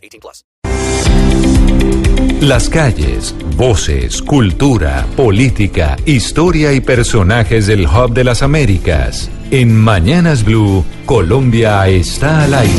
18 plus. Las calles, voces, cultura, política, historia y personajes del Hub de las Américas. En Mañanas Blue, Colombia está al aire.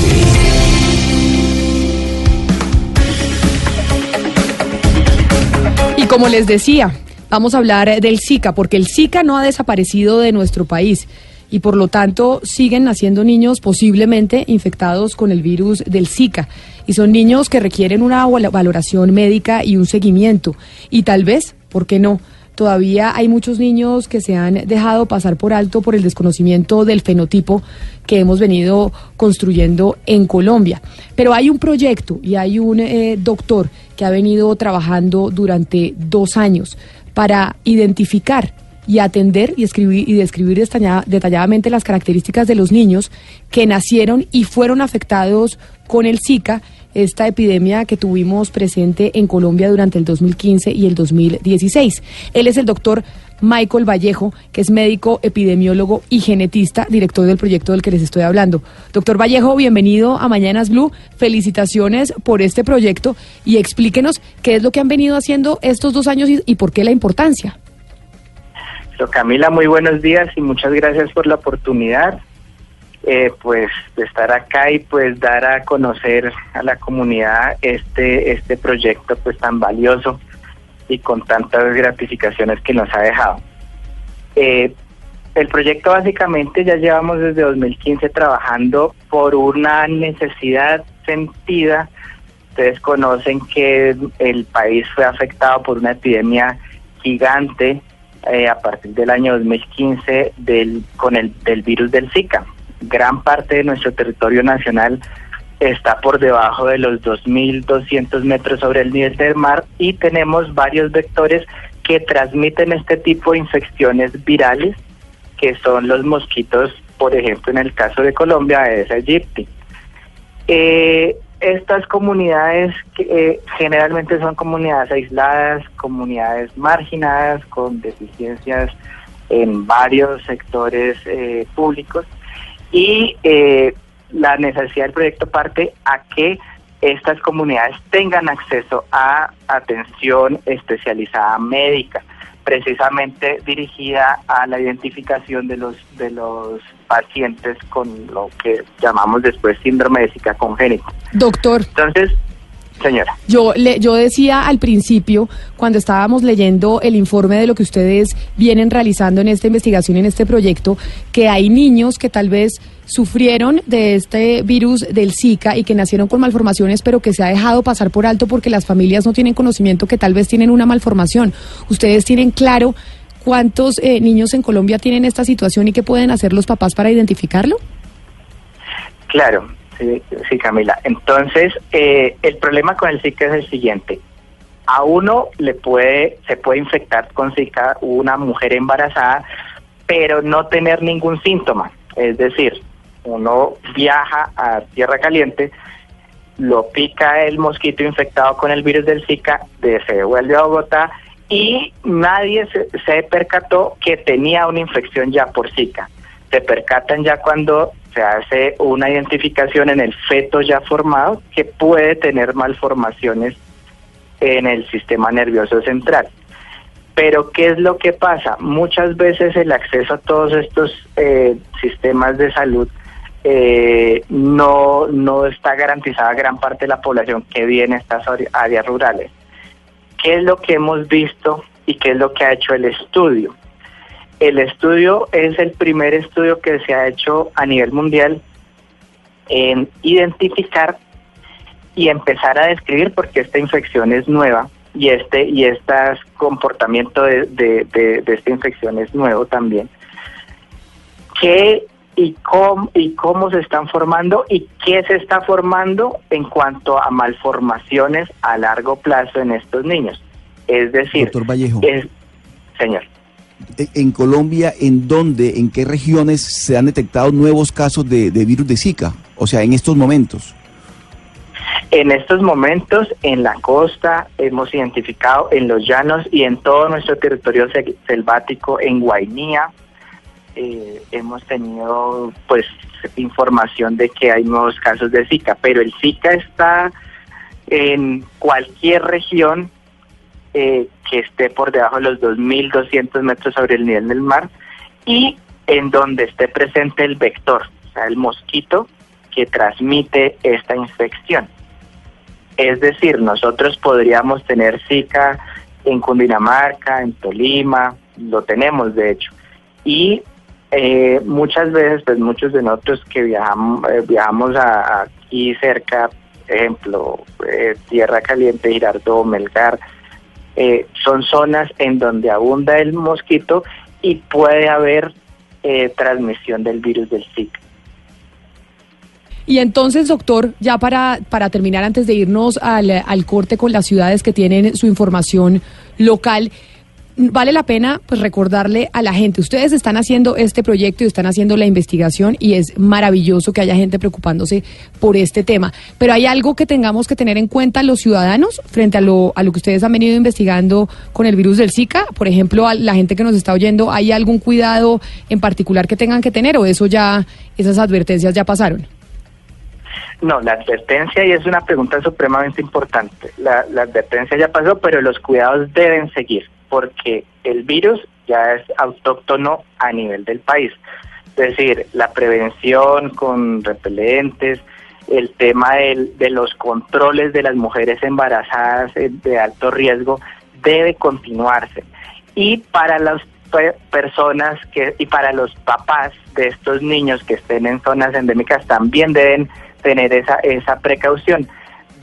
Y como les decía, vamos a hablar del Zika, porque el Zika no ha desaparecido de nuestro país y por lo tanto siguen naciendo niños posiblemente infectados con el virus del Zika. Y son niños que requieren una valoración médica y un seguimiento. Y tal vez, ¿por qué no? Todavía hay muchos niños que se han dejado pasar por alto por el desconocimiento del fenotipo que hemos venido construyendo en Colombia. Pero hay un proyecto y hay un eh, doctor que ha venido trabajando durante dos años para identificar y atender y escribir y describir detalladamente las características de los niños que nacieron y fueron afectados con el Zika, esta epidemia que tuvimos presente en Colombia durante el 2015 y el 2016. Él es el doctor Michael Vallejo, que es médico, epidemiólogo y genetista, director del proyecto del que les estoy hablando. Doctor Vallejo, bienvenido a Mañanas Blue. Felicitaciones por este proyecto y explíquenos qué es lo que han venido haciendo estos dos años y, por qué la importancia. Camila, muy buenos días y muchas gracias por la oportunidad. Eh, pues estar acá y pues dar a conocer a la comunidad este este proyecto pues tan valioso y con tantas gratificaciones que nos ha dejado. Eh, el proyecto básicamente ya llevamos desde 2015 trabajando por una necesidad sentida. Ustedes conocen que el país fue afectado por una epidemia gigante eh, a partir del año 2015 del, con el del virus del Zika. Gran parte de nuestro territorio nacional está por debajo de los 2.200 metros sobre el nivel del mar y tenemos varios vectores que transmiten este tipo de infecciones virales, que son los mosquitos, por ejemplo, en el caso de Colombia, es aegypti. Eh, estas comunidades eh, generalmente son comunidades aisladas, comunidades marginadas, con deficiencias en varios sectores eh, públicos y eh, la necesidad del proyecto parte a que estas comunidades tengan acceso a atención especializada médica precisamente dirigida a la identificación de los de los pacientes con lo que llamamos después síndrome de Zika congénito. Doctor. Entonces, Señora. Yo, le, yo decía al principio, cuando estábamos leyendo el informe de lo que ustedes vienen realizando en esta investigación, en este proyecto, que hay niños que tal vez sufrieron de este virus del Zika y que nacieron con malformaciones, pero que se ha dejado pasar por alto porque las familias no tienen conocimiento que tal vez tienen una malformación. ¿Ustedes tienen claro cuántos eh, niños en Colombia tienen esta situación y qué pueden hacer los papás para identificarlo? Claro, Sí, Camila. Entonces, eh, el problema con el Zika es el siguiente. A uno le puede, se puede infectar con Zika una mujer embarazada, pero no tener ningún síntoma. Es decir, uno viaja a tierra caliente, lo pica el mosquito infectado con el virus del Zika, se devuelve a Bogotá y nadie se percató que tenía una infección ya por Zika. Se percatan ya cuando se hace una identificación en el feto ya formado que puede tener malformaciones en el sistema nervioso central. Pero ¿qué es lo que pasa? Muchas veces el acceso a todos estos eh, sistemas de salud eh, no, no está garantizada gran parte de la población que vive en estas áreas rurales. ¿Qué es lo que hemos visto y qué es lo que ha hecho el estudio? El estudio es el primer estudio que se ha hecho a nivel mundial en identificar y empezar a describir porque esta infección es nueva y este y este comportamiento de, esta infección es nuevo también. ¿Qué y cómo, y cómo se están formando y qué se está formando en cuanto a malformaciones a largo plazo en estos niños. Es decir, Doctor Vallejo. es, señor. E- En Colombia, ¿en dónde, en qué regiones se han detectado nuevos casos de, virus de Zika? O sea, en estos momentos. En estos momentos, en la costa, hemos identificado en los llanos y en todo nuestro territorio se- selvático, en Guainía, eh, hemos tenido pues información de que hay nuevos casos de Zika, pero el Zika está en cualquier región eh, que esté por debajo de los 2.200 metros sobre el nivel del mar y en donde esté presente el vector, o sea, el mosquito que transmite esta infección. Es decir, nosotros podríamos tener Zika en Cundinamarca, en Tolima, lo tenemos de hecho. Y eh, muchas veces, pues muchos de nosotros que viajamos, eh, viajamos a, aquí cerca, ejemplo, eh, Tierra Caliente, Girardot, Melgar, eh, son zonas en donde abunda el mosquito y puede haber eh, transmisión del virus del Zika. Y entonces, doctor, ya para, para terminar, antes de irnos al, al corte con las ciudades que tienen su información local, vale la pena pues recordarle a la gente, ustedes están haciendo este proyecto y están haciendo la investigación y es maravilloso que haya gente preocupándose por este tema, pero hay algo que tengamos que tener en cuenta los ciudadanos frente a lo, a lo que ustedes han venido investigando con el virus del Zika, por ejemplo, a la gente que nos está oyendo, ¿hay algún cuidado en particular que tengan que tener o eso ya, esas advertencias ya pasaron? No, la advertencia, y es una pregunta supremamente importante, la, la advertencia ya pasó, pero los cuidados deben seguir, porque el virus ya es autóctono a nivel del país. Es decir, la prevención con repelentes, el tema de los controles de las mujeres embarazadas eh, de alto riesgo debe continuarse. Y para las pe- personas que y para los papás de estos niños que estén en zonas endémicas también deben tener esa esa precaución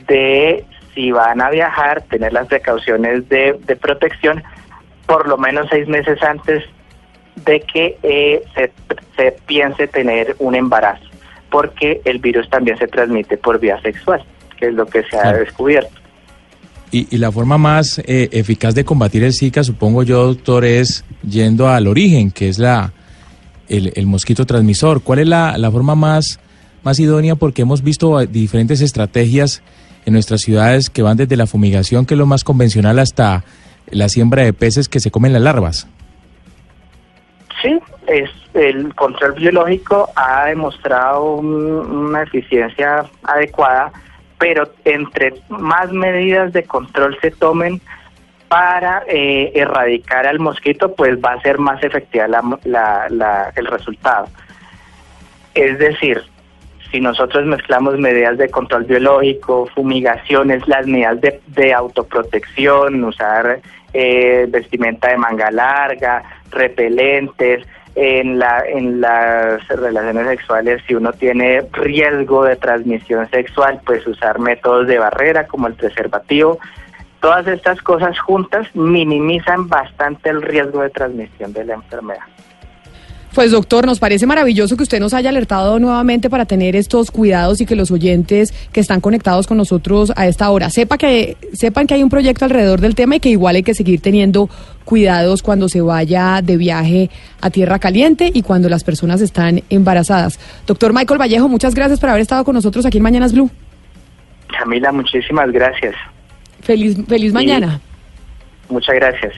de si van a viajar tener las precauciones de protección por lo menos seis meses antes de que eh, se, se piense tener un embarazo, porque el virus también se transmite por vía sexual, que es lo que se ha descubierto. Y, y la forma más eh, eficaz de combatir el Zika, supongo yo, doctor, es yendo al origen, que es la el, el mosquito transmisor. ¿Cuál es la, la forma más, más idónea? Porque hemos visto diferentes estrategias en nuestras ciudades que van desde la fumigación, que es lo más convencional, hasta la siembra de peces que se comen las larvas. Sí, es el control biológico ha demostrado un- una eficiencia adecuada, pero entre más medidas de control se tomen para eh, erradicar al mosquito, pues va a ser más efectiva la, la- el resultado. Es decir, si nosotros mezclamos medidas de control biológico, fumigaciones, las medidas de autoprotección, usar eh, vestimenta de manga larga, repelentes, en, la, en las relaciones sexuales, si uno tiene riesgo de transmisión sexual, pues usar métodos de barrera como el preservativo. Todas estas cosas juntas minimizan bastante el riesgo de transmisión de la enfermedad. Pues doctor, nos parece maravilloso que usted nos haya alertado nuevamente para tener estos cuidados y que los oyentes que están conectados con nosotros a esta hora sepa que sepan que hay un proyecto alrededor del tema y que igual hay que seguir teniendo cuidados cuando se vaya de viaje a tierra caliente y cuando las personas están embarazadas. Doctor Michael Vallejo, muchas gracias por haber estado con nosotros aquí en Mañanas Blue. Camila, muchísimas gracias. Feliz feliz mañana. Muchas gracias.